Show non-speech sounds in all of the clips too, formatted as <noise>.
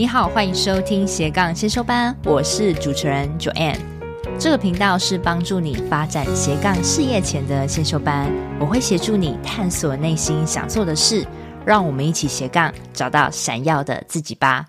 你好，欢迎收听斜杠先修班，我是主持人 Joanne。这个频道是帮助你发展斜杠事业前的先修班，我会协助你探索内心想做的事，让我们一起斜杠找到闪耀的自己吧。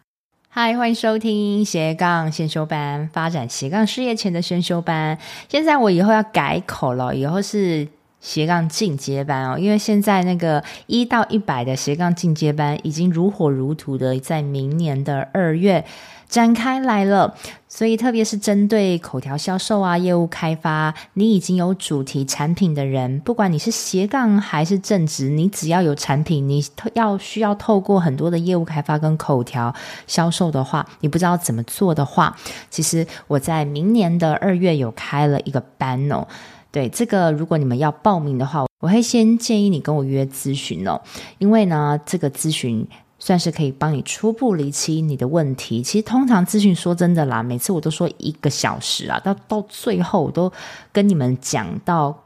嗨，欢迎收听斜杠先修班，发展斜杠事业前的先修班。现在我以后要改口了，以后是。斜杠进阶班哦，因为现在那个一到一百的斜杠进阶班已经如火如荼的在明年的二月展开来了，所以特别是针对口条销售啊、业务开发，你已经有主题产品的人，不管你是斜杠还是正职，你只要有产品，你要需要透过很多的业务开发跟口条销售的话，你不知道怎么做的话，其实我在明年的二月有开了一个班哦。对这个，如果你们要报名的话，我会先建议你跟我约咨询哦，因为呢，这个咨询算是可以帮你初步厘清你的问题。其实通常咨询说真的啦，每次我都说一个小时啊，到到最后我都跟你们讲到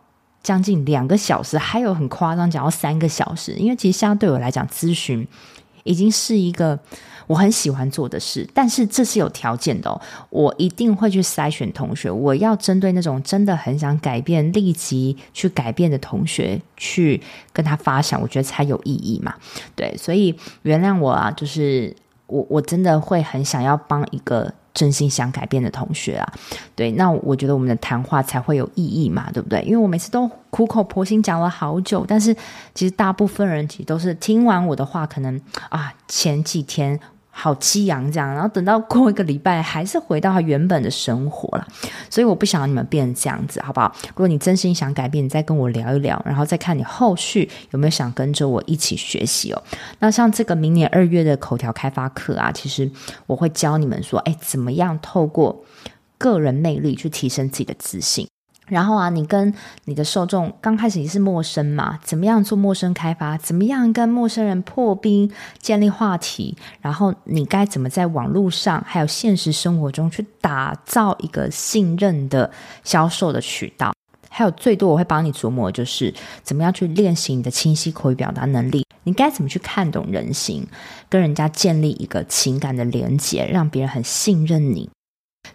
将近两个小时，还有很夸张讲到三个小时，因为其实相对我来讲，咨询已经是一个。我很喜欢做的事，但是这是有条件的哦。我一定会去筛选同学，我要针对那种真的很想改变、立即去改变的同学去跟他发想，我觉得才有意义嘛。对，所以原谅我啊，就是我我真的会很想要帮一个真心想改变的同学啊。对，那我觉得我们的谈话才会有意义嘛，对不对？因为我每次都苦口婆心讲了好久，但是其实大部分人其实都是听完我的话，可能啊前几天。好激昂这样，然后等到过一个礼拜，还是回到他原本的生活了。所以我不想让你们变成这样子，好不好？如果你真心想改变，你再跟我聊一聊，然后再看你后续有没有想跟着我一起学习哦。那像这个明年二月的口条开发课啊，其实我会教你们说，哎，怎么样透过个人魅力去提升自己的自信。然后啊，你跟你的受众刚开始也是陌生嘛，怎么样做陌生开发？怎么样跟陌生人破冰、建立话题？然后你该怎么在网络上还有现实生活中去打造一个信任的销售的渠道？还有最多我会帮你琢磨，就是怎么样去练习你的清晰口语表达能力？你该怎么去看懂人心，跟人家建立一个情感的连接，让别人很信任你？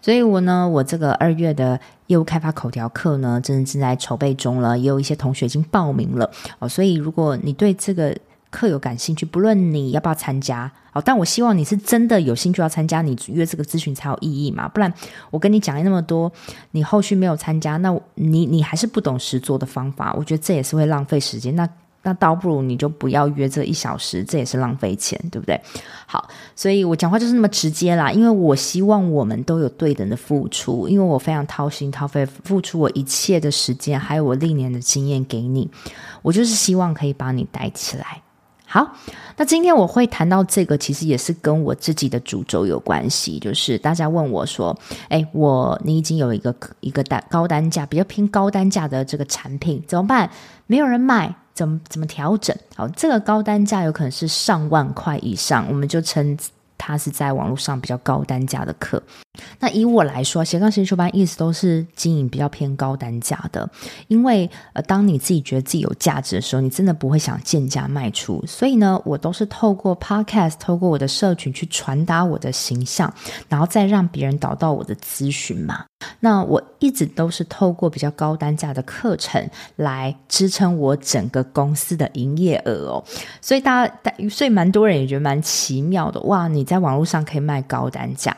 所以，我呢，我这个二月的业务开发口条课呢，真的正在筹备中了，也有一些同学已经报名了哦。所以，如果你对这个课有感兴趣，不论你要不要参加哦，但我希望你是真的有兴趣要参加，你约这个咨询才有意义嘛。不然，我跟你讲了那么多，你后续没有参加，那你你还是不懂实做的方法，我觉得这也是会浪费时间。那。那倒不如你就不要约这一小时，这也是浪费钱，对不对？好，所以我讲话就是那么直接啦，因为我希望我们都有对等的付出，因为我非常掏心掏肺，付出我一切的时间，还有我历年的经验给你，我就是希望可以把你带起来。好，那今天我会谈到这个，其实也是跟我自己的主轴有关系，就是大家问我说，诶，我你已经有一个一个单高单价，比较偏高单价的这个产品怎么办？没有人买。怎么怎么调整？好，这个高单价有可能是上万块以上，我们就称它是在网络上比较高单价的课。那以我来说，斜杠先修班一直都是经营比较偏高单价的，因为呃，当你自己觉得自己有价值的时候，你真的不会想贱价卖出。所以呢，我都是透过 Podcast，透过我的社群去传达我的形象，然后再让别人导到我的咨询嘛。那我一直都是透过比较高单价的课程来支撑我整个公司的营业额哦。所以大家，所以蛮多人也觉得蛮奇妙的哇！你在网络上可以卖高单价。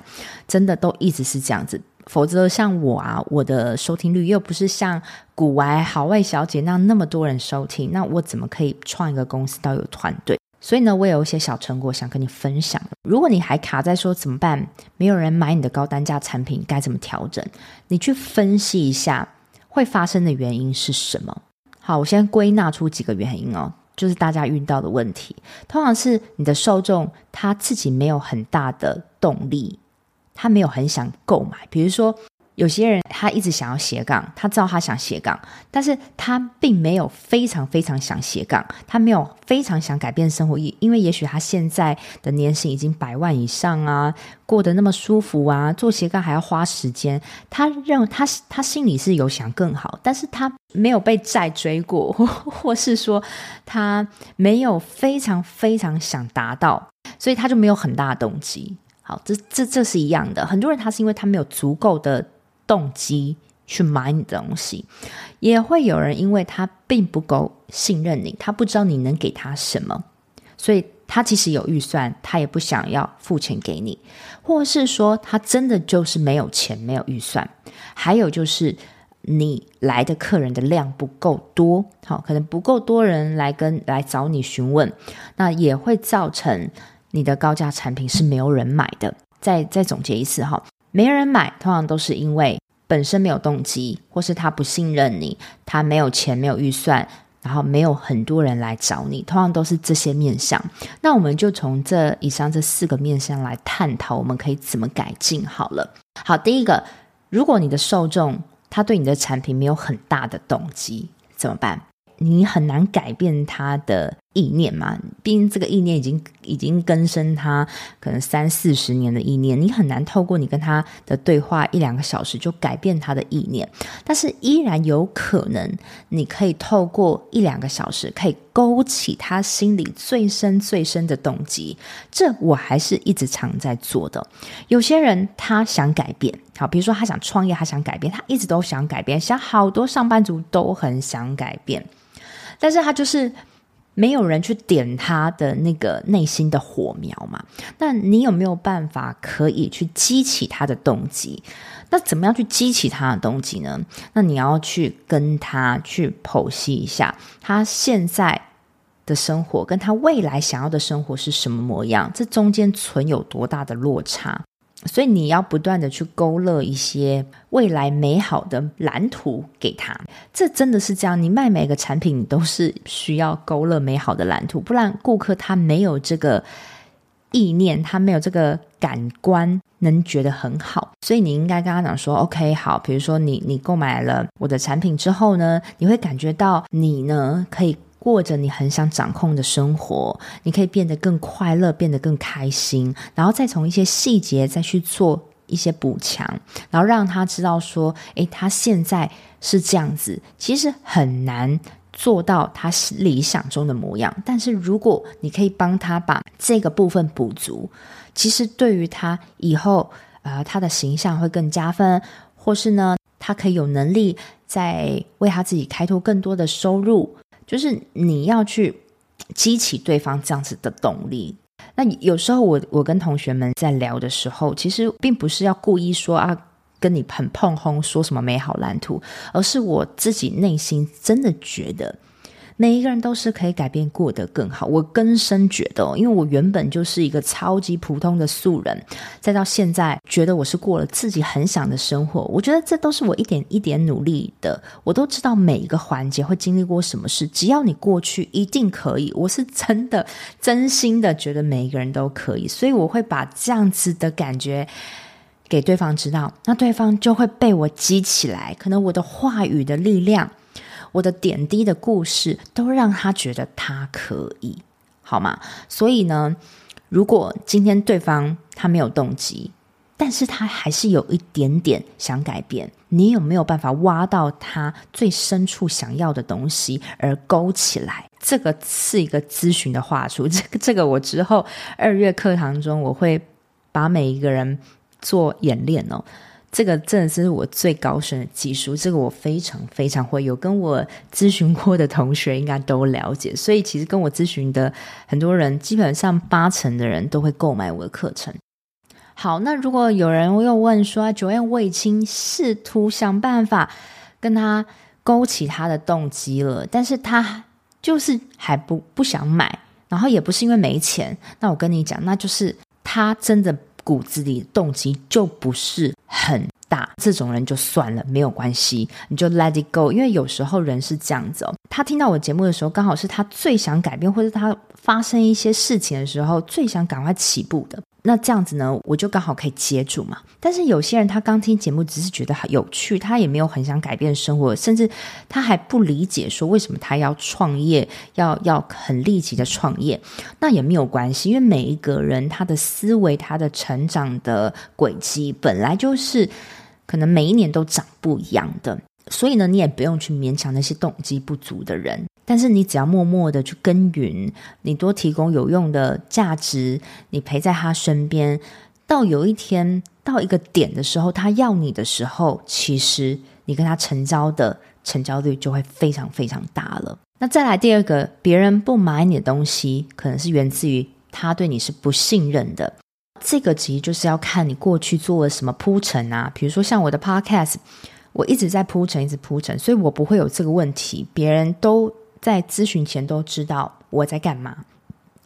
真的都一直是这样子，否则像我啊，我的收听率又不是像古玩好外小姐那那么多人收听，那我怎么可以创一个公司到有团队？所以呢，我有一些小成果想跟你分享。如果你还卡在说怎么办，没有人买你的高单价产品，该怎么调整？你去分析一下会发生的原因是什么？好，我先归纳出几个原因哦，就是大家遇到的问题，通常是你的受众他自己没有很大的动力。他没有很想购买，比如说有些人他一直想要斜杠，他知道他想斜杠，但是他并没有非常非常想斜杠，他没有非常想改变生活，因为也许他现在的年薪已经百万以上啊，过得那么舒服啊，做斜杠还要花时间，他认为他他心里是有想更好，但是他没有被债追过，或 <laughs> 或是说他没有非常非常想达到，所以他就没有很大的动机。好，这这这是一样的。很多人他是因为他没有足够的动机去买你的东西，也会有人因为他并不够信任你，他不知道你能给他什么，所以他其实有预算，他也不想要付钱给你，或是说他真的就是没有钱，没有预算。还有就是你来的客人的量不够多，好，可能不够多人来跟来找你询问，那也会造成。你的高价产品是没有人买的。再再总结一次哈，没人买，通常都是因为本身没有动机，或是他不信任你，他没有钱，没有预算，然后没有很多人来找你，通常都是这些面向。那我们就从这以上这四个面向来探讨，我们可以怎么改进好了。好，第一个，如果你的受众他对你的产品没有很大的动机，怎么办？你很难改变他的意念嘛，毕竟这个意念已经已经根深他可能三四十年的意念，你很难透过你跟他的对话一两个小时就改变他的意念，但是依然有可能，你可以透过一两个小时可以勾起他心里最深最深的动机，这我还是一直常在做的。有些人他想改变，好，比如说他想创业，他想改变，他一直都想改变，像好多上班族都很想改变。但是他就是没有人去点他的那个内心的火苗嘛？那你有没有办法可以去激起他的动机？那怎么样去激起他的动机呢？那你要去跟他去剖析一下，他现在的生活跟他未来想要的生活是什么模样？这中间存有多大的落差？所以你要不断的去勾勒一些未来美好的蓝图给他，这真的是这样。你卖每个产品，你都是需要勾勒美好的蓝图，不然顾客他没有这个意念，他没有这个感官能觉得很好。所以你应该跟他讲说：“OK，好，比如说你你购买了我的产品之后呢，你会感觉到你呢可以。”过着你很想掌控的生活，你可以变得更快乐，变得更开心，然后再从一些细节再去做一些补强，然后让他知道说，诶，他现在是这样子，其实很难做到他理想中的模样。但是如果你可以帮他把这个部分补足，其实对于他以后，呃，他的形象会更加分，或是呢，他可以有能力再为他自己开拓更多的收入。就是你要去激起对方这样子的动力。那有时候我我跟同学们在聊的时候，其实并不是要故意说啊，跟你很碰轰说什么美好蓝图，而是我自己内心真的觉得。每一个人都是可以改变，过得更好。我根深觉得，因为我原本就是一个超级普通的素人，再到现在觉得我是过了自己很想的生活。我觉得这都是我一点一点努力的。我都知道每一个环节会经历过什么事，只要你过去，一定可以。我是真的真心的觉得每一个人都可以，所以我会把这样子的感觉给对方知道，那对方就会被我激起来。可能我的话语的力量。我的点滴的故事都让他觉得他可以，好吗？所以呢，如果今天对方他没有动机，但是他还是有一点点想改变，你有没有办法挖到他最深处想要的东西而勾起来？这个是一个咨询的话术，<laughs> 这个这个我之后二月课堂中我会把每一个人做演练哦。这个真的是我最高深的技术，这个我非常非常会有，跟我咨询过的同学应该都了解，所以其实跟我咨询的很多人，基本上八成的人都会购买我的课程。好，那如果有人又问说，Joanne 我已经试图想办法跟他勾起他的动机了，但是他就是还不不想买，然后也不是因为没钱，那我跟你讲，那就是他真的。骨子里动机就不是很大，这种人就算了，没有关系，你就 let it go。因为有时候人是这样子哦，他听到我节目的时候，刚好是他最想改变，或者他发生一些事情的时候，最想赶快起步的。那这样子呢，我就刚好可以接住嘛。但是有些人他刚听节目，只是觉得有趣，他也没有很想改变生活，甚至他还不理解说为什么他要创业，要要很立即的创业。那也没有关系，因为每一个人他的思维、他的成长的轨迹本来就是可能每一年都长不一样的，所以呢，你也不用去勉强那些动机不足的人。但是你只要默默的去耕耘，你多提供有用的价值，你陪在他身边，到有一天到一个点的时候，他要你的时候，其实你跟他成交的成交率就会非常非常大了。那再来第二个，别人不买你的东西，可能是源自于他对你是不信任的。这个其实就是要看你过去做了什么铺陈啊，比如说像我的 Podcast，我一直在铺陈，一直铺陈，所以我不会有这个问题。别人都在咨询前都知道我在干嘛。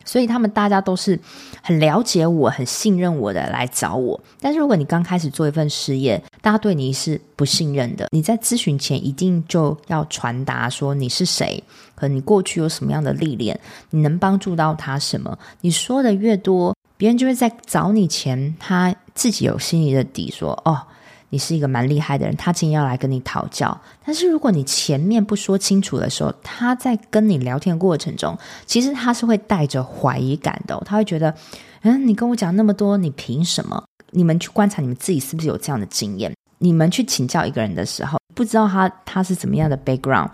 所以他们大家都是很了解我、很信任我的来找我。但是如果你刚开始做一份事业，大家对你是不信任的，你在咨询前一定就要传达说你是谁，和你过去有什么样的历练，你能帮助到他什么。你说的越多，别人就会在找你前，他自己有心里的底说，说哦。你是一个蛮厉害的人，他今天要来跟你讨教。但是如果你前面不说清楚的时候，他在跟你聊天过程中，其实他是会带着怀疑感的。他会觉得，嗯，你跟我讲那么多，你凭什么？你们去观察你们自己是不是有这样的经验？你们去请教一个人的时候，不知道他他是怎么样的 background，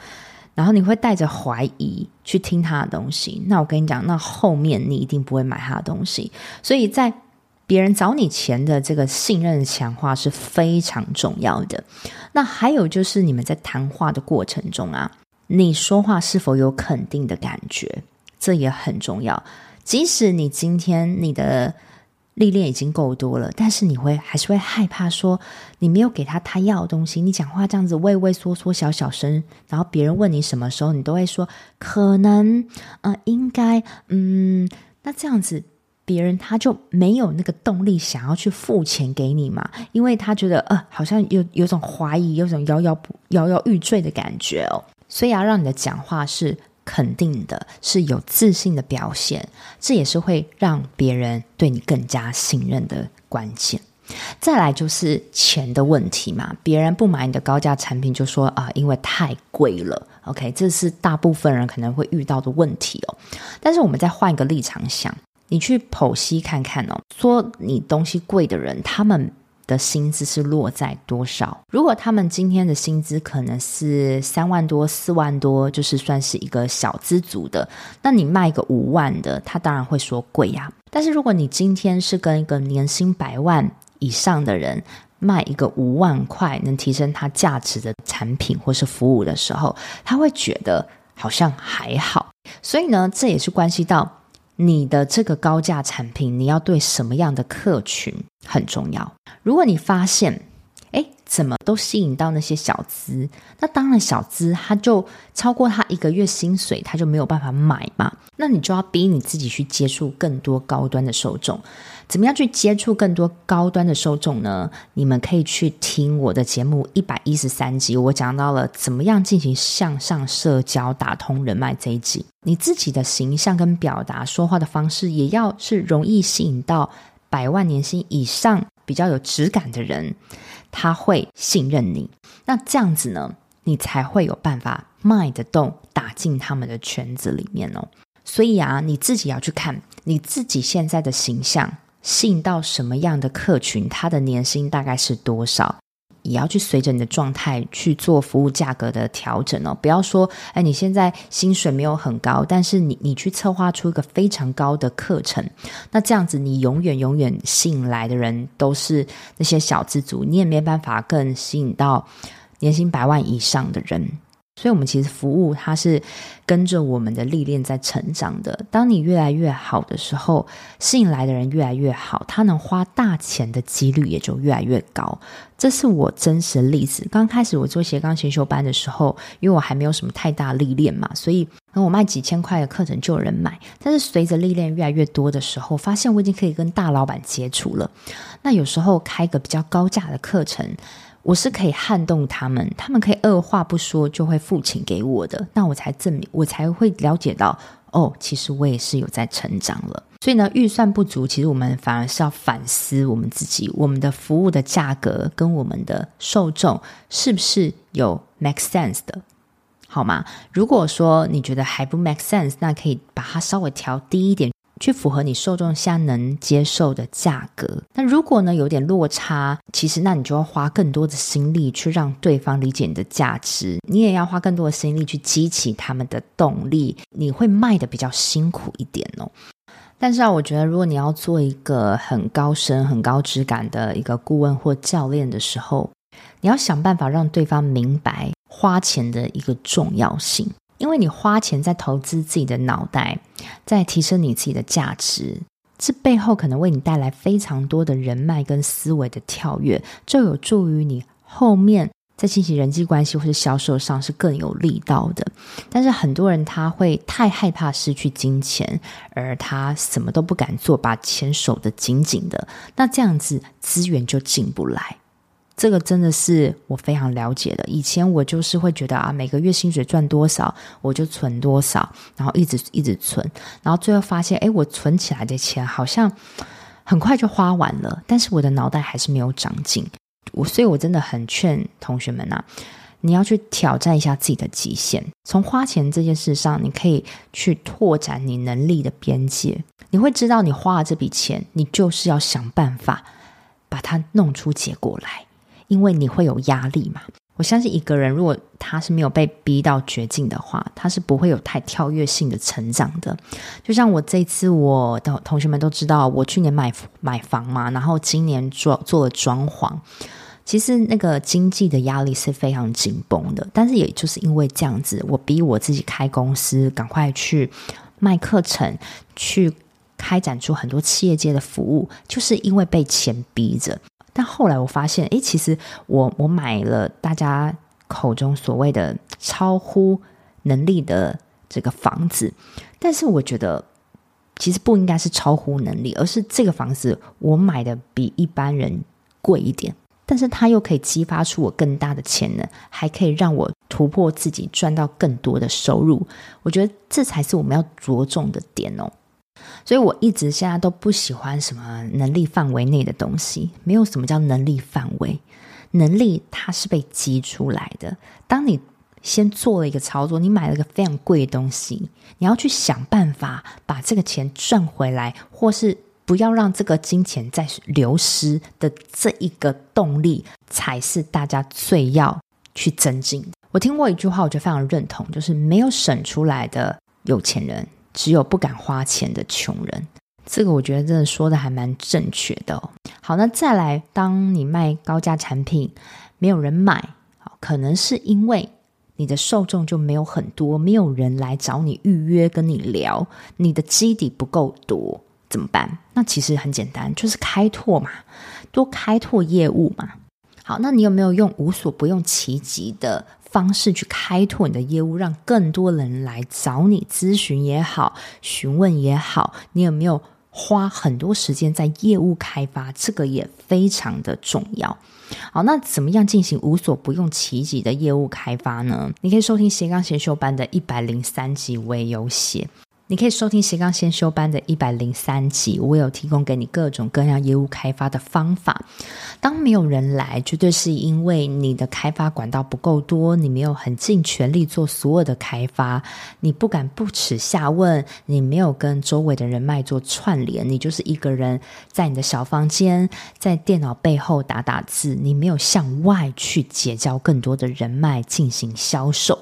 然后你会带着怀疑去听他的东西。那我跟你讲，那后面你一定不会买他的东西。所以在别人找你钱的这个信任强化是非常重要的。那还有就是你们在谈话的过程中啊，你说话是否有肯定的感觉，这也很重要。即使你今天你的历练已经够多了，但是你会还是会害怕说你没有给他他要的东西，你讲话这样子畏畏缩缩、小小声，然后别人问你什么时候，你都会说可能，呃，应该，嗯，那这样子。别人他就没有那个动力想要去付钱给你嘛，因为他觉得呃，好像有有种怀疑，有种摇摇摇摇欲坠的感觉哦。所以要让你的讲话是肯定的，是有自信的表现，这也是会让别人对你更加信任的关键。再来就是钱的问题嘛，别人不买你的高价产品，就说啊，因为太贵了。OK，这是大部分人可能会遇到的问题哦。但是我们再换一个立场想。你去剖析看看哦，说你东西贵的人，他们的薪资是落在多少？如果他们今天的薪资可能是三万多、四万多，就是算是一个小资族的，那你卖个五万的，他当然会说贵呀。但是如果你今天是跟一个年薪百万以上的人卖一个五万块能提升他价值的产品或是服务的时候，他会觉得好像还好。所以呢，这也是关系到。你的这个高价产品，你要对什么样的客群很重要。如果你发现，怎么都吸引到那些小资，那当然小资他就超过他一个月薪水，他就没有办法买嘛。那你就要逼你自己去接触更多高端的受众。怎么样去接触更多高端的受众呢？你们可以去听我的节目一百一十三集，我讲到了怎么样进行向上社交、打通人脉这一集。你自己的形象跟表达、说话的方式，也要是容易吸引到百万年薪以上、比较有质感的人，他会信任你。那这样子呢，你才会有办法卖得动，打进他们的圈子里面哦。所以啊，你自己要去看你自己现在的形象。吸引到什么样的客群？他的年薪大概是多少？也要去随着你的状态去做服务价格的调整哦。不要说，哎，你现在薪水没有很高，但是你你去策划出一个非常高的课程，那这样子你永远永远吸引来的人都是那些小资族，你也没办法更吸引到年薪百万以上的人。所以，我们其实服务它是跟着我们的历练在成长的。当你越来越好的时候，吸引来的人越来越好，他能花大钱的几率也就越来越高。这是我真实的例子。刚开始我做斜杠先修班的时候，因为我还没有什么太大历练嘛，所以我卖几千块的课程就有人买。但是随着历练越来越多的时候，发现我已经可以跟大老板接触了。那有时候开个比较高价的课程。我是可以撼动他们，他们可以二话不说就会付钱给我的，那我才证明，我才会了解到，哦，其实我也是有在成长了。所以呢，预算不足，其实我们反而是要反思我们自己，我们的服务的价格跟我们的受众是不是有 make sense 的，好吗？如果说你觉得还不 make sense，那可以把它稍微调低一点。去符合你受众下能接受的价格。那如果呢，有点落差，其实那你就要花更多的心力去让对方理解你的价值，你也要花更多的心力去激起他们的动力。你会卖的比较辛苦一点哦。但是啊，我觉得如果你要做一个很高深、很高质感的一个顾问或教练的时候，你要想办法让对方明白花钱的一个重要性，因为你花钱在投资自己的脑袋，在提升你自己的价值，这背后可能为你带来非常多的人脉跟思维的跳跃，就有助于你后面。在进行人际关系或是销售上是更有力道的，但是很多人他会太害怕失去金钱，而他什么都不敢做，把钱守得紧紧的，那这样子资源就进不来。这个真的是我非常了解的。以前我就是会觉得啊，每个月薪水赚多少我就存多少，然后一直一直存，然后最后发现，哎，我存起来的钱好像很快就花完了，但是我的脑袋还是没有长进。我所以，我真的很劝同学们呐，你要去挑战一下自己的极限。从花钱这件事上，你可以去拓展你能力的边界。你会知道，你花了这笔钱，你就是要想办法把它弄出结果来，因为你会有压力嘛。我相信一个人如果他是没有被逼到绝境的话，他是不会有太跳跃性的成长的。就像我这次，我的同学们都知道，我去年买买房嘛，然后今年做做了装潢。其实那个经济的压力是非常紧绷的，但是也就是因为这样子，我逼我自己开公司，赶快去卖课程，去开展出很多企业界的服务，就是因为被钱逼着。但后来我发现，诶，其实我我买了大家口中所谓的超乎能力的这个房子，但是我觉得其实不应该是超乎能力，而是这个房子我买的比一般人贵一点，但是它又可以激发出我更大的潜能，还可以让我突破自己，赚到更多的收入。我觉得这才是我们要着重的点哦。所以我一直现在都不喜欢什么能力范围内的东西，没有什么叫能力范围，能力它是被激出来的。当你先做了一个操作，你买了个非常贵的东西，你要去想办法把这个钱赚回来，或是不要让这个金钱再流失的这一个动力，才是大家最要去增进。我听过一句话，我觉得非常认同，就是没有省出来的有钱人。只有不敢花钱的穷人，这个我觉得真的说的还蛮正确的。好，那再来，当你卖高价产品，没有人买，可能是因为你的受众就没有很多，没有人来找你预约跟你聊，你的基底不够多，怎么办？那其实很简单，就是开拓嘛，多开拓业务嘛。好，那你有没有用无所不用其极的方式去开拓你的业务，让更多人来找你咨询也好，询问也好，你有没有花很多时间在业务开发？这个也非常的重要。好，那怎么样进行无所不用其极的业务开发呢？你可以收听斜杠先修班的一百零三集，我也有写。你可以收听斜杠先修班的一百零三集，我有提供给你各种各样业务开发的方法。当没有人来，绝对是因为你的开发管道不够多，你没有很尽全力做所有的开发，你不敢不耻下问，你没有跟周围的人脉做串联，你就是一个人在你的小房间，在电脑背后打打字，你没有向外去结交更多的人脉进行销售，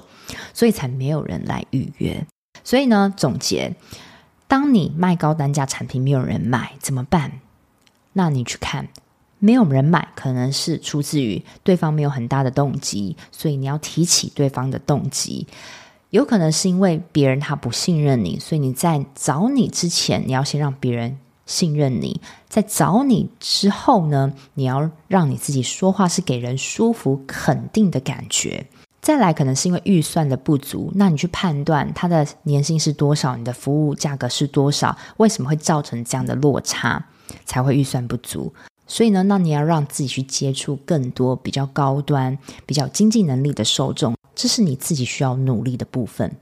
所以才没有人来预约。所以呢，总结，当你卖高单价产品没有人买怎么办？那你去看，没有人买，可能是出自于对方没有很大的动机，所以你要提起对方的动机。有可能是因为别人他不信任你，所以你在找你之前，你要先让别人信任你。在找你之后呢，你要让你自己说话是给人舒服、肯定的感觉。再来，可能是因为预算的不足，那你去判断他的年薪是多少，你的服务价格是多少，为什么会造成这样的落差，才会预算不足？所以呢，那你要让自己去接触更多比较高端、比较经济能力的受众，这是你自己需要努力的部分。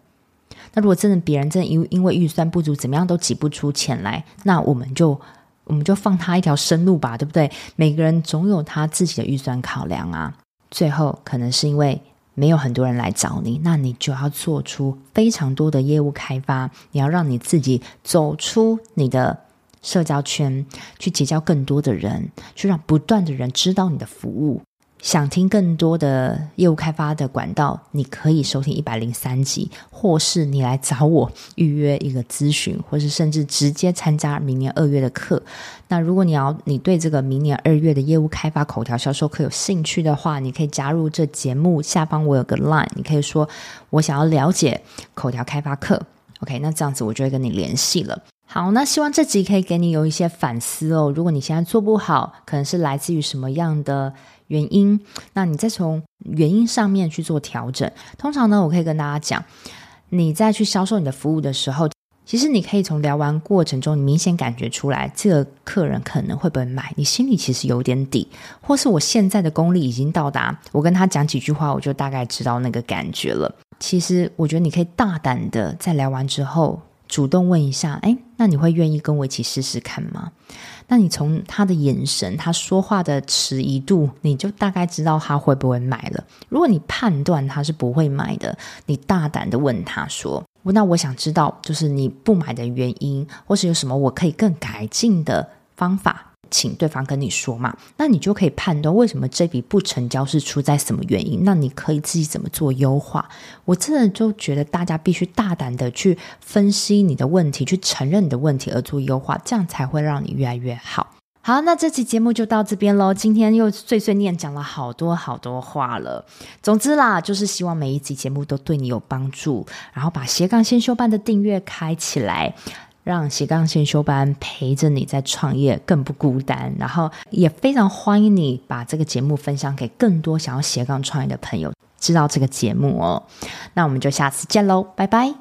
那如果真的别人真的因因为预算不足，怎么样都挤不出钱来，那我们就我们就放他一条生路吧，对不对？每个人总有他自己的预算考量啊。最后，可能是因为。没有很多人来找你，那你就要做出非常多的业务开发。你要让你自己走出你的社交圈，去结交更多的人，去让不断的人知道你的服务。想听更多的业务开发的管道，你可以收听一百零三集，或是你来找我预约一个咨询，或是甚至直接参加明年二月的课。那如果你要你对这个明年二月的业务开发口条销售课有兴趣的话，你可以加入这节目下方我有个 line，你可以说我想要了解口条开发课。OK，那这样子我就会跟你联系了。好，那希望这集可以给你有一些反思哦。如果你现在做不好，可能是来自于什么样的原因？那你再从原因上面去做调整。通常呢，我可以跟大家讲，你在去销售你的服务的时候，其实你可以从聊完过程中，你明显感觉出来，这个客人可能会不会买，你心里其实有点底，或是我现在的功力已经到达，我跟他讲几句话，我就大概知道那个感觉了。其实我觉得你可以大胆的在聊完之后。主动问一下，诶，那你会愿意跟我一起试试看吗？那你从他的眼神、他说话的迟疑度，你就大概知道他会不会买了。如果你判断他是不会买的，你大胆的问他说：“那我想知道，就是你不买的原因，或是有什么我可以更改进的方法。”请对方跟你说嘛，那你就可以判断为什么这笔不成交是出在什么原因。那你可以自己怎么做优化？我真的就觉得大家必须大胆的去分析你的问题，去承认你的问题而做优化，这样才会让你越来越好。好，那这期节目就到这边喽。今天又碎碎念讲了好多好多话了。总之啦，就是希望每一集节目都对你有帮助，然后把斜杠先修班的订阅开起来。让斜杠先修班陪着你在创业更不孤单，然后也非常欢迎你把这个节目分享给更多想要斜杠创业的朋友，知道这个节目哦。那我们就下次见喽，拜拜。